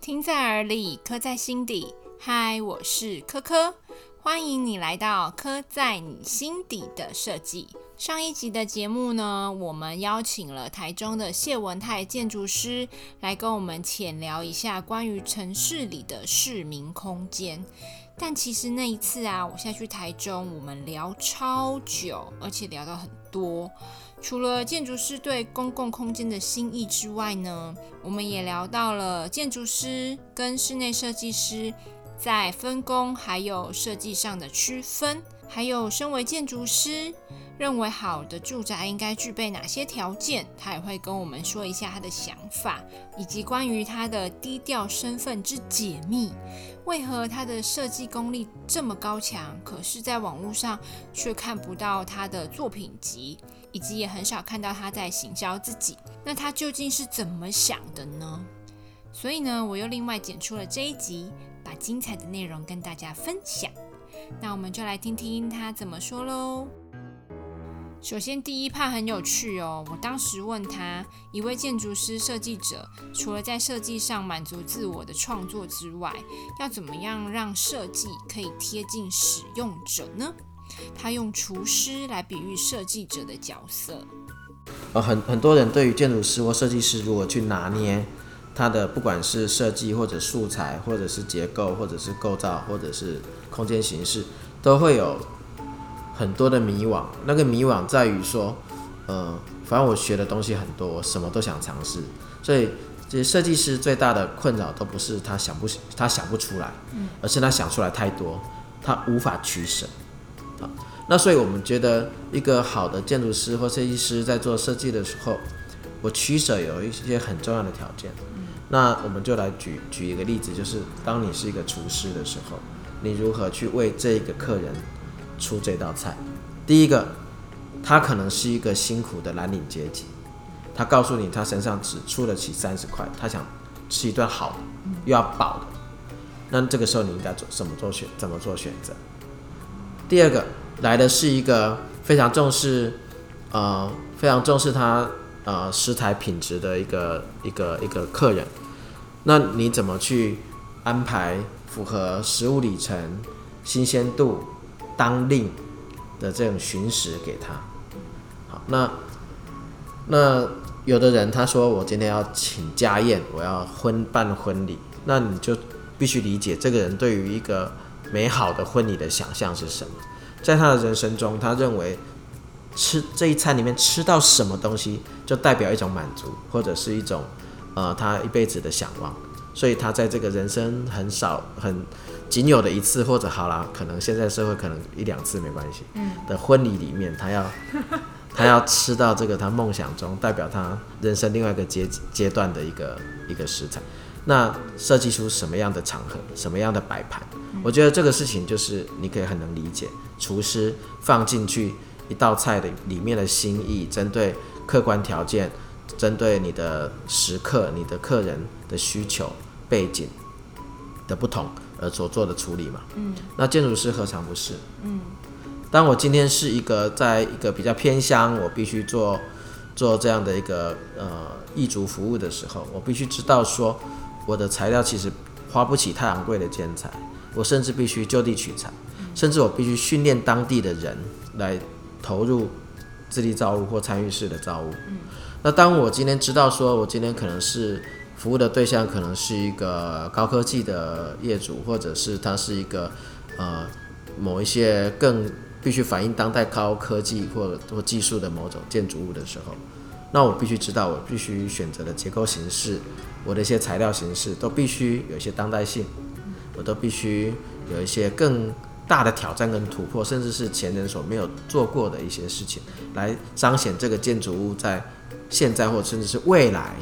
听在耳里，刻在心底。嗨，我是科科，欢迎你来到刻在你心底的设计。上一集的节目呢，我们邀请了台中的谢文泰建筑师来跟我们浅聊一下关于城市里的市民空间。但其实那一次啊，我下去台中，我们聊超久，而且聊到很多。除了建筑师对公共空间的心意之外呢，我们也聊到了建筑师跟室内设计师在分工还有设计上的区分，还有身为建筑师认为好的住宅应该具备哪些条件，他也会跟我们说一下他的想法，以及关于他的低调身份之解密。为何他的设计功力这么高强，可是在网络上却看不到他的作品集？以及也很少看到他在行销自己，那他究竟是怎么想的呢？所以呢，我又另外剪出了这一集，把精彩的内容跟大家分享。那我们就来听听他怎么说喽。首先，第一怕很有趣哦。我当时问他，一位建筑师设计者，除了在设计上满足自我的创作之外，要怎么样让设计可以贴近使用者呢？他用厨师来比喻设计者的角色。呃，很很多人对于建筑师或设计师，如果去拿捏他的不管是设计或者素材，或者是结构，或者是构造，或者是空间形式，都会有很多的迷惘。那个迷惘在于说，呃，反正我学的东西很多，我什么都想尝试。所以，这些设计师最大的困扰都不是他想不他想不出来，而是他想出来太多，他无法取舍。那所以我们觉得一个好的建筑师或设计师在做设计的时候，我取舍有一些很重要的条件。那我们就来举举一个例子，就是当你是一个厨师的时候，你如何去为这个客人出这道菜？第一个，他可能是一个辛苦的蓝领阶级，他告诉你他身上只出得起三十块，他想吃一顿好的又要饱的，那这个时候你应该做怎么做选怎么做选择？第二个来的是一个非常重视，呃，非常重视他呃食材品质的一个一个一个客人，那你怎么去安排符合食物里程、新鲜度、当令的这种巡食给他？好，那那有的人他说我今天要请家宴，我要婚办婚礼，那你就必须理解这个人对于一个。美好的婚礼的想象是什么？在他的人生中，他认为吃这一餐里面吃到什么东西，就代表一种满足，或者是一种呃他一辈子的向往。所以他在这个人生很少、很仅有的一次，或者好了，可能现在社会可能一两次没关系。嗯。的婚礼里面，他要 他要吃到这个他梦想中代表他人生另外一个阶阶段的一个一个食材。那设计出什么样的场合，什么样的摆盘？我觉得这个事情就是你可以很能理解，厨师放进去一道菜的里面的心意，针对客观条件，针对你的食客、你的客人的需求背景的不同而所做的处理嘛。嗯。那建筑师何尝不是？嗯。当我今天是一个在一个比较偏乡，我必须做做这样的一个呃异族服务的时候，我必须知道说。我的材料其实花不起太昂贵的建材，我甚至必须就地取材，甚至我必须训练当地的人来投入自力造物或参与式的造物。那当我今天知道说，我今天可能是服务的对象，可能是一个高科技的业主，或者是他是一个呃某一些更必须反映当代高科技或或技术的某种建筑物的时候。那我必须知道，我必须选择的结构形式，我的一些材料形式都必须有一些当代性，我都必须有一些更大的挑战跟突破，甚至是前人所没有做过的一些事情，来彰显这个建筑物在现在或甚至是未来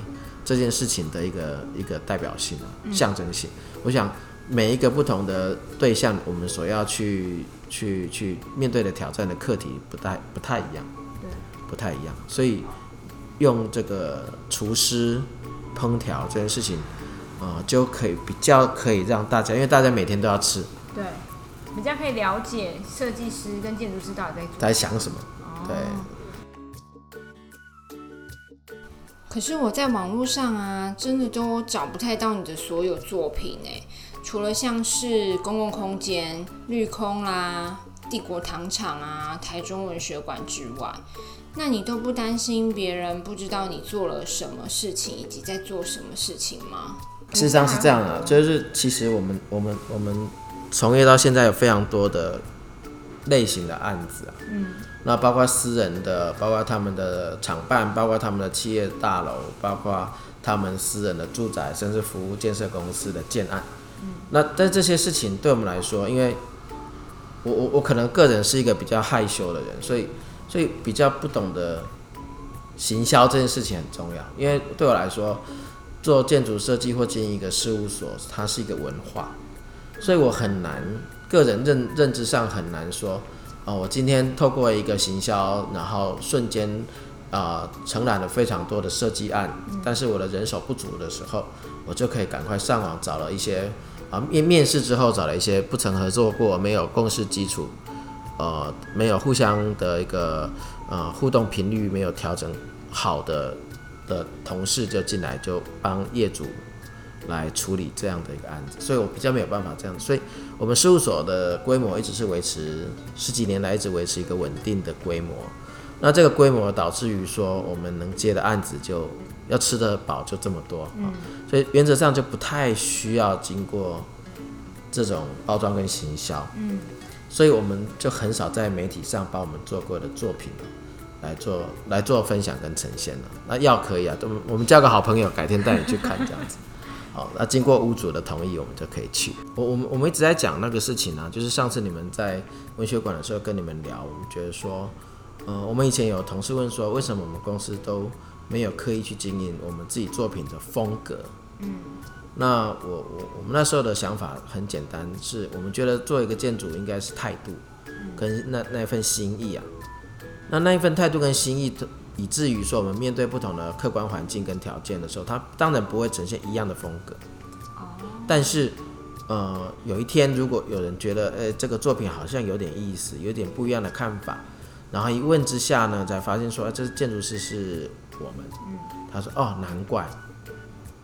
这件事情的一个一个代表性、象征性。我想每一个不同的对象，我们所要去去去面对的挑战的课题不太不太一样，对，不太一样，所以。用这个厨师烹调这件事情，呃，就可以比较可以让大家，因为大家每天都要吃，对，比较可以了解设计师跟建筑师到底在在想什么，对。可可是我在网络上啊，真的都找不太到你的所有作品哎，除了像是公共空间、绿空啦、帝国糖厂啊、台中文学馆之外，那你都不担心别人不知道你做了什么事情以及在做什么事情吗？事实上是这样的，就是其实我们我们我们从业到现在有非常多的类型的案子啊，嗯，那包括私人的，包括他们的厂办，包括他们的企业大楼，包括他们私人的住宅，甚至服务建设公司的建案，嗯，那但这些事情对我们来说，因为我我我可能个人是一个比较害羞的人，所以所以比较不懂得行销这件事情很重要，因为对我来说。做建筑设计或经营一个事务所，它是一个文化，所以我很难个人认认知上很难说，哦，我今天透过一个行销，然后瞬间啊承揽了非常多的设计案，但是我的人手不足的时候，我就可以赶快上网找了一些啊面面试之后找了一些不曾合作过、没有共识基础、呃没有互相的一个呃互动频率没有调整好的。的同事就进来就帮业主来处理这样的一个案子，所以我比较没有办法这样，所以我们事务所的规模一直是维持十几年来一直维持一个稳定的规模。那这个规模导致于说我们能接的案子就要吃得饱就这么多，嗯，所以原则上就不太需要经过这种包装跟行销，嗯，所以我们就很少在媒体上把我们做过的作品。来做来做分享跟呈现了，那要可以啊，都我们交个好朋友，改天带你去看这样子。好，那经过屋主的同意，我们就可以去。我我们我们一直在讲那个事情呢，就是上次你们在文学馆的时候跟你们聊，我们觉得说，呃，我们以前有同事问说，为什么我们公司都没有刻意去经营我们自己作品的风格？嗯，那我我我们那时候的想法很简单，是我们觉得做一个建筑应该是态度，跟那那份心意啊。那那一份态度跟心意，以至于说我们面对不同的客观环境跟条件的时候，它当然不会呈现一样的风格。但是，呃，有一天如果有人觉得，呃，这个作品好像有点意思，有点不一样的看法，然后一问之下呢，才发现说，这建筑师是我们。他说：“哦，难怪。”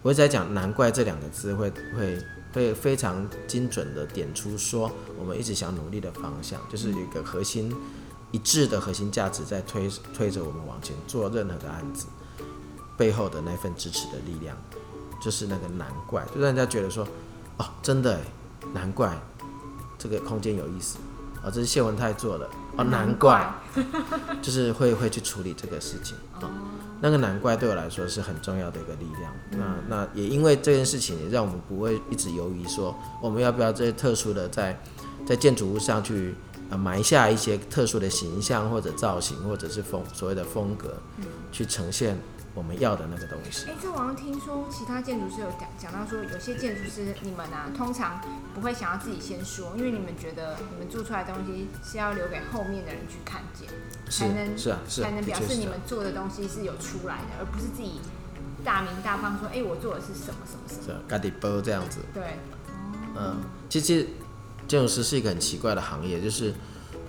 我一直在讲“难怪”这两个字，会会会非常精准的点出说，我们一直想努力的方向，就是一个核心。一致的核心价值在推推着我们往前做任何的案子，背后的那份支持的力量，就是那个难怪，就让人家觉得说，哦，真的，难怪这个空间有意思，啊，这是谢文泰做的，哦，难怪，就是会会去处理这个事情，哦，那个难怪对我来说是很重要的一个力量，那那也因为这件事情，也让我们不会一直犹豫说，我们要不要这些特殊的在在建筑物上去。埋下一些特殊的形象或者造型，或者是风所谓的风格，去呈现我们要的那个东西。哎，这我好像听说其他建筑师有讲讲到说，有些建筑师你们啊，通常不会想要自己先说，因为你们觉得你们做出来的东西是要留给后面的人去看见，才能是啊是才能表示你们做的东西是有出来的，而不是自己大名大方说，哎，我做的是什么什么什么。是嘎迪波这样子。对。嗯，其实。建筑师是一个很奇怪的行业，就是，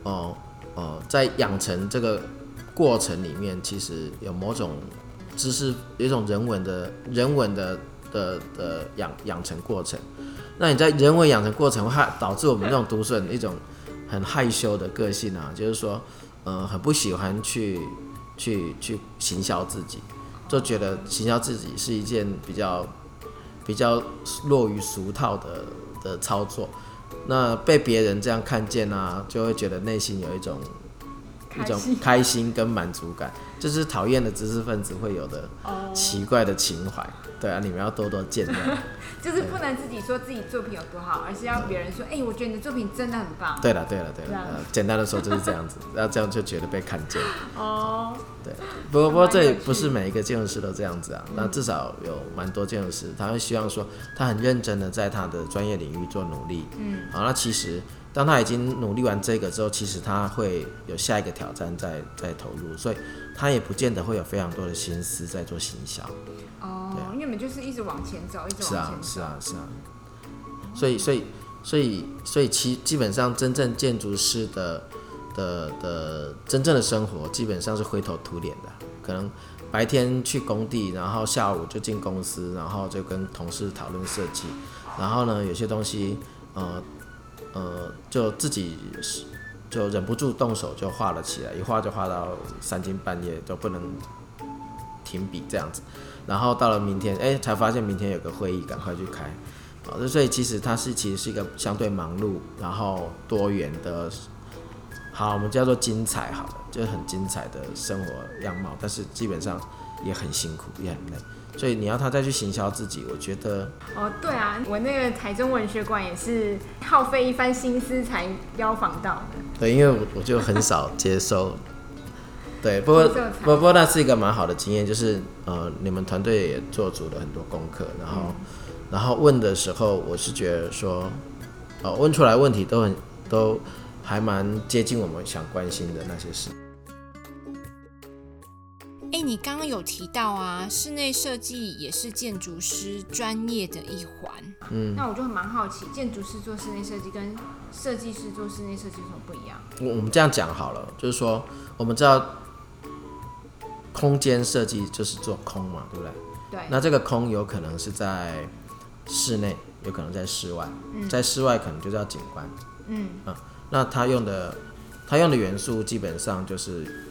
哦哦，在养成这个过程里面，其实有某种知识，有一种人文的人文的的的养养成过程。那你在人文养成过程，害导致我们这种读书人一种很害羞的个性啊，就是说，呃，很不喜欢去去去行销自己，就觉得行销自己是一件比较比较落于俗套的的操作。那被别人这样看见啊，就会觉得内心有一种一种开心跟满足感，就是讨厌的知识分子会有的奇怪的情怀。对啊，你们要多多见谅。就是不能自己说自己作品有多好，而是要别人说，哎，我觉得你的作品真的很棒。对了，对了，对了，简单的说就是这样子，然后这样就觉得被看见。哦。对，不过不过这也不是每一个建筑师都这样子啊。那至少有蛮多建筑师，他会希望说，他很认真的在他的专业领域做努力。嗯。好，那其实当他已经努力完这个之后，其实他会有下一个挑战在在投入，所以他也不见得会有非常多的心思在做行销。哦，因为你们就是一直往前走，一直是啊，是啊，是啊。所以，所以，所以，所以，其基本上真正建筑师的的的真正的生活，基本上是灰头土脸的，可能。白天去工地，然后下午就进公司，然后就跟同事讨论设计，然后呢，有些东西，呃，呃，就自己就忍不住动手就画了起来，一画就画到三更半夜都不能停笔这样子，然后到了明天，哎，才发现明天有个会议，赶快去开，啊，所以其实它是其实是一个相对忙碌，然后多元的。好，我们叫做精彩，好了，就是很精彩的生活样貌，但是基本上也很辛苦，也很累，所以你要他再去行销自己，我觉得。哦，对啊，我那个台中文学馆也是耗费一番心思才邀访到的。对，因为我我就很少接收。对，不过不不过那是一个蛮好的经验，就是呃，你们团队也做足了很多功课，然后然后问的时候，我是觉得说，呃，问出来问题都很都。还蛮接近我们想关心的那些事。哎，你刚刚有提到啊，室内设计也是建筑师专业的一环。嗯，那我就蛮好奇，建筑师做室内设计跟设计师做室内设计有什么不一样？我我们这样讲好了，就是说，我们知道空间设计就是做空嘛，对不对？对。那这个空有可能是在室内，有可能在室外。嗯。在室外可能就叫景观。嗯。啊。那他用的，他用的元素基本上就是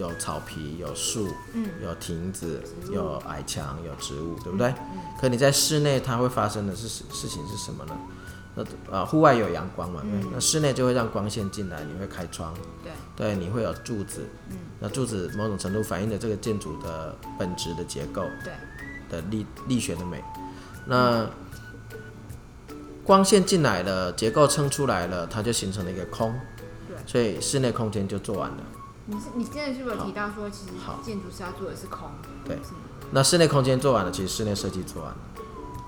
有草皮、有树、有亭子、有矮墙、有植物，对不对？可你在室内，它会发生的是事情是什么呢？那呃，户外有阳光嘛，那室内就会让光线进来，你会开窗，对，对，你会有柱子，那柱子某种程度反映了这个建筑的本质的结构，对，的力力学的美，那。光线进来了，结构撑出来了，它就形成了一个空，对，所以室内空间就做完了。你是你现在是不是有提到说，其实建筑师要做的是空？对，那室内空间做完了，其实室内设计做完了，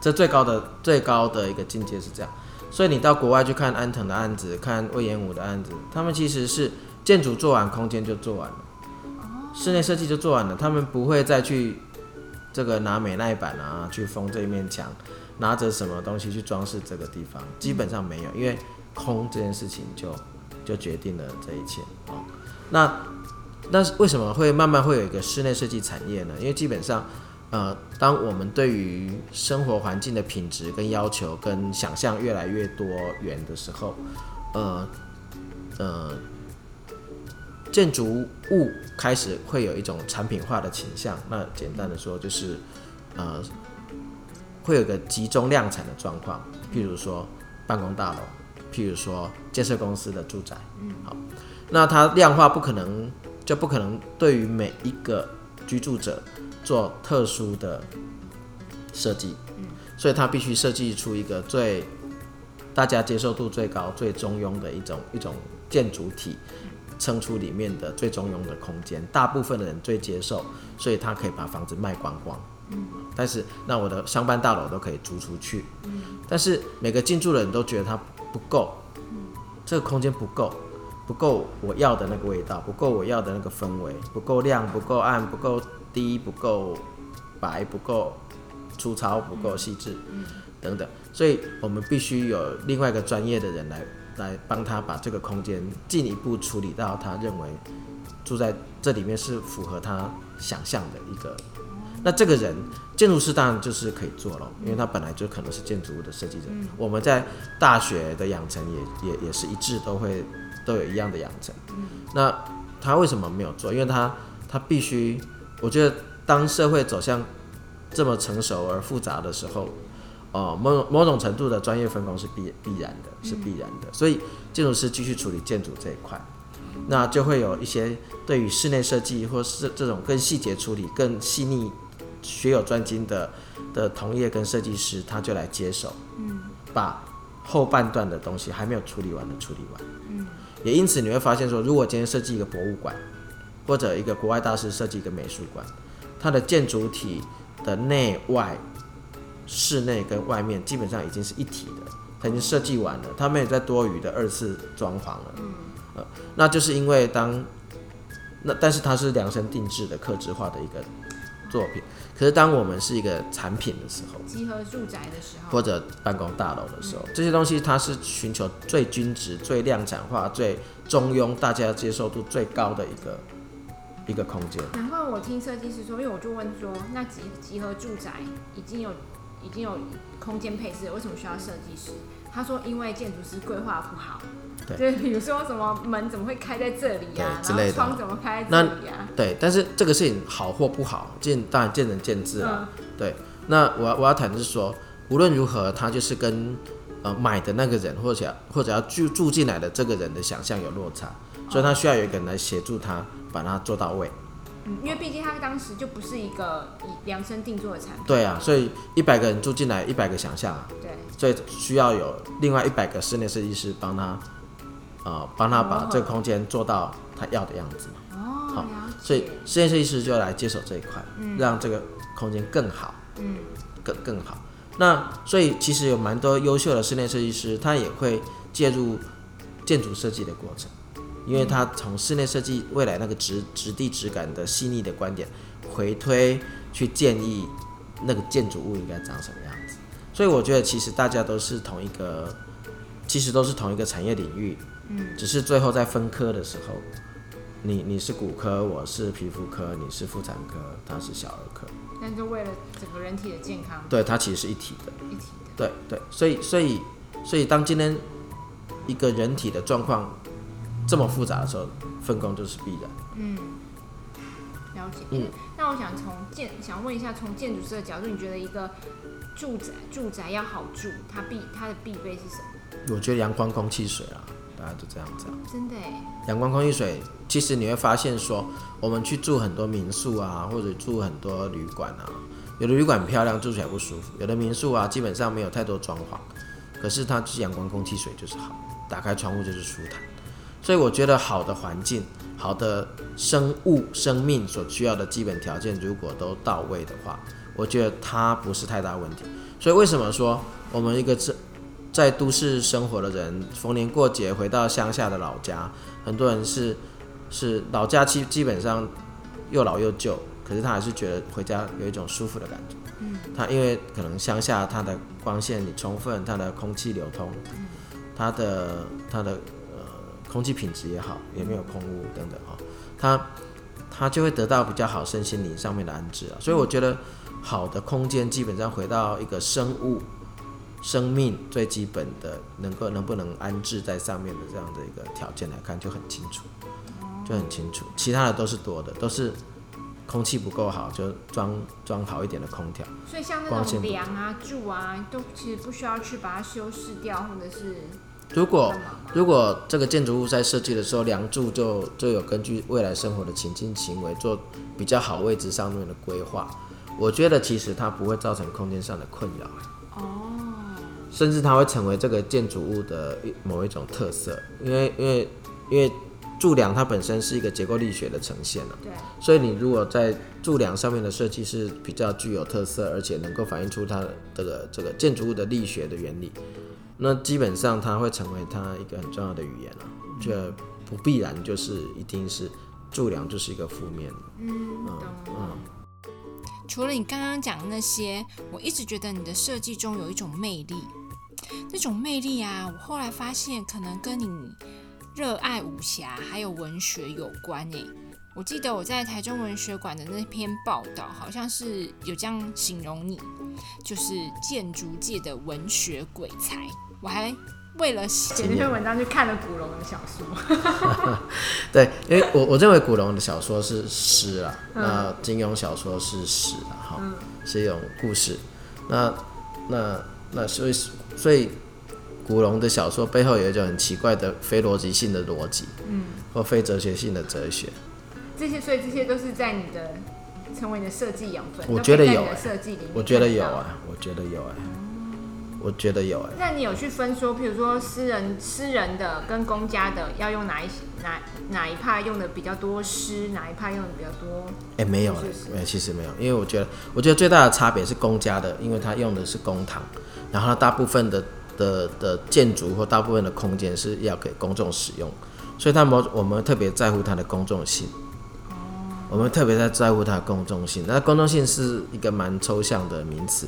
这最高的最高的一个境界是这样。所以你到国外去看安藤的案子，看魏延武的案子，他们其实是建筑做完，空间就做完了，室内设计就做完了，他们不会再去这个拿美耐板啊去封这一面墙。拿着什么东西去装饰这个地方，基本上没有，因为空这件事情就就决定了这一切啊。那那为什么会慢慢会有一个室内设计产业呢？因为基本上，呃，当我们对于生活环境的品质跟要求跟想象越来越多元的时候，呃呃，建筑物开始会有一种产品化的倾向。那简单的说就是呃。会有个集中量产的状况，譬如说办公大楼，譬如说建设公司的住宅，嗯，好，那它量化不可能，就不可能对于每一个居住者做特殊的设计，嗯，所以它必须设计出一个最大家接受度最高、最中庸的一种一种建筑体，撑出里面的最中庸的空间，大部分的人最接受，所以它可以把房子卖光光。但是那我的商办大楼都可以租出去，但是每个进驻的人都觉得它不够，这个空间不够，不够我要的那个味道，不够我要的那个氛围，不够亮，不够暗，不够低，不够白，不够粗糙，不够细致，等等，所以我们必须有另外一个专业的人来来帮他把这个空间进一步处理到他认为住在这里面是符合他想象的一个。那这个人，建筑师当然就是可以做了，因为他本来就可能是建筑物的设计者。我们在大学的养成也也也是一致，都会都有一样的养成。那他为什么没有做？因为他他必须，我觉得当社会走向这么成熟而复杂的时候，哦，某某种程度的专业分工是必必然的，是必然的。所以建筑师继续处理建筑这一块。那就会有一些对于室内设计或是这种更细节处理、更细腻、学有专精的的同业跟设计师，他就来接手，嗯，把后半段的东西还没有处理完的处理完，嗯，也因此你会发现说，如果今天设计一个博物馆，或者一个国外大师设计一个美术馆，它的建筑体的内外、室内跟外面基本上已经是一体的，它已经设计完了，它没有再多余的二次装潢了，嗯。呃，那就是因为当那，但是它是量身定制的、克制化的一个作品。可是当我们是一个产品的时候，集合住宅的时候，或者办公大楼的时候，这些东西它是寻求最均值、最量产化、最中庸、大家接受度最高的一个一个空间。难怪我听设计师说，因为我就问说，那集集合住宅已经有已经有空间配置，为什么需要设计师？他说，因为建筑师规划不好。对，就比如说什么门怎么会开在这里啊，之类的窗怎么开在这里啊？对，但是这个事情好或不好，见当然见仁见智啊。对，那我要我要谈的是说，无论如何，他就是跟呃买的那个人或者或者要住住进来的这个人的想象有落差，所以他需要有一个人来协助他把它做到位。嗯，因为毕竟他当时就不是一个以量身定做的产品。对啊，所以一百个人住进来，一百个想象啊。对。所以需要有另外一百个室内设计师帮他。呃，帮他把这个空间做到他要的样子嘛。哦，好，所以室内设计师就来接手这一块，让这个空间更好，嗯，更更好。那所以其实有蛮多优秀的室内设计师，他也会介入建筑设计的过程，因为他从室内设计未来那个质质地质感的细腻的观点回推去建议那个建筑物应该长什么样子。所以我觉得其实大家都是同一个，其实都是同一个产业领域。嗯只是最后在分科的时候，你你是骨科，我是皮肤科，你是妇产科，他是小儿科。但就为了整个人体的健康。对，它其实是一体的。一体的。对对，所以所以所以当今天一个人体的状况这么复杂的时候，分工就是必然。嗯，了解。嗯，那我想从建想问一下，从建筑师的角度，你觉得一个住宅住宅要好住，它必它的必备是什么？我觉得阳光、空气、水啊。大家就这样子，真的阳光、空气、水，其实你会发现说，我们去住很多民宿啊，或者住很多旅馆啊，有的旅馆漂亮，住起来不舒服；有的民宿啊，基本上没有太多装潢，可是它就是阳光、空气、水就是好，打开窗户就是舒坦。所以我觉得好的环境、好的生物、生命所需要的基本条件，如果都到位的话，我觉得它不是太大问题。所以为什么说我们一个这？在都市生活的人，逢年过节回到乡下的老家，很多人是是老家基基本上又老又旧，可是他还是觉得回家有一种舒服的感觉。嗯，他因为可能乡下它的光线充分，它的空气流通，它的它的空气品质也好，也没有空污等等哈，它它就会得到比较好身心灵上面的安置啊。所以我觉得好的空间基本上回到一个生物。生命最基本的能够能不能安置在上面的这样的一个条件来看就很清楚，就很清楚，其他的都是多的，都是空气不够好就装装好一点的空调。所以像那种梁啊柱啊，都其实不需要去把它修饰掉，或者是如果如果这个建筑物在设计的时候梁柱就就有根据未来生活的情境行为做比较好位置上面的规划，我觉得其实它不会造成空间上的困扰。哦。甚至它会成为这个建筑物的某一种特色，因为因为因为柱梁它本身是一个结构力学的呈现了，对，所以你如果在柱梁上面的设计是比较具有特色，而且能够反映出它这个这个建筑物的力学的原理，那基本上它会成为它一个很重要的语言了，这不必然就是一定是柱梁就是一个负面，嗯嗯。除了你刚刚讲的那些，我一直觉得你的设计中有一种魅力。那种魅力啊，我后来发现可能跟你热爱武侠还有文学有关诶。我记得我在台中文学馆的那篇报道，好像是有这样形容你，就是建筑界的文学鬼才。我还为了写这篇文章去看了古龙的小说。对，因为我我认为古龙的小说是诗啊，那金庸小说是史啊，哈，是一种故事。那那那所以。所以，古龙的小说背后有一种很奇怪的非逻辑性的逻辑，嗯，或非哲学性的哲学。这些，所以这些都是在你的成为你的设计养分。我觉得有，设计里面，我觉得有啊，我觉得有哎，我觉得有哎。那你有去分说，譬如说私人私人的跟公家的要用哪一哪哪一派用的比较多诗，哪一派用的比较多？哎，没有，欸，没有，其实没有，因为我觉得，我觉得最大的差别是公家的，因为它用的是公堂。然后大部分的的的建筑或大部分的空间是要给公众使用，所以他们我们特别在乎它的公众性。我们特别在在乎它的公众性。那公众性是一个蛮抽象的名词。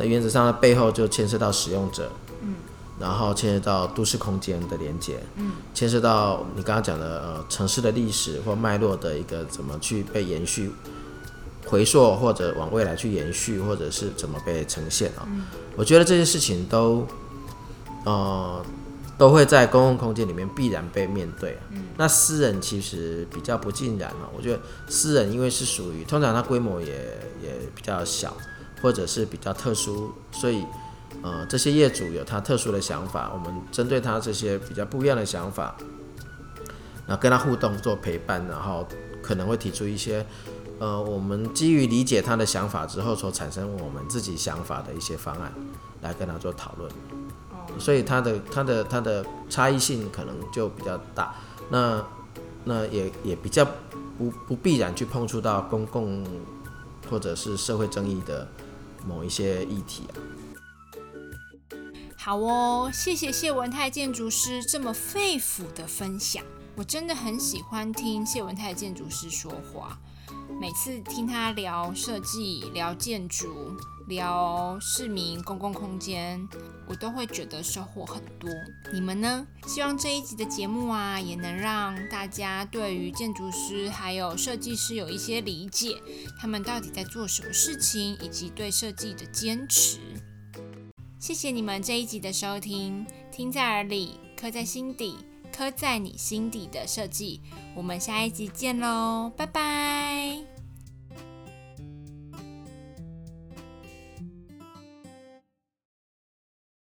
那原则上的背后就牵涉到使用者。嗯。然后牵涉到都市空间的连接，嗯，牵涉到你刚刚讲的呃城市的历史或脉络的一个怎么去被延续、回溯或者往未来去延续，或者是怎么被呈现啊？我觉得这些事情都呃都会在公共空间里面必然被面对。那私人其实比较不尽然啊，我觉得私人因为是属于通常它规模也也比较小，或者是比较特殊，所以。呃，这些业主有他特殊的想法，我们针对他这些比较不一样的想法，那跟他互动做陪伴，然后可能会提出一些，呃，我们基于理解他的想法之后所产生我们自己想法的一些方案，来跟他做讨论。所以他的他的他的差异性可能就比较大，那那也也比较不不必然去碰触到公共或者是社会争议的某一些议题啊。好哦，谢谢谢文泰建筑师这么肺腑的分享，我真的很喜欢听谢文泰建筑师说话。每次听他聊设计、聊建筑、聊市民公共空间，我都会觉得收获很多。你们呢？希望这一集的节目啊，也能让大家对于建筑师还有设计师有一些理解，他们到底在做什么事情，以及对设计的坚持。谢谢你们这一集的收听，听在耳里，刻在心底，刻在你心底的设计。我们下一集见喽，拜拜。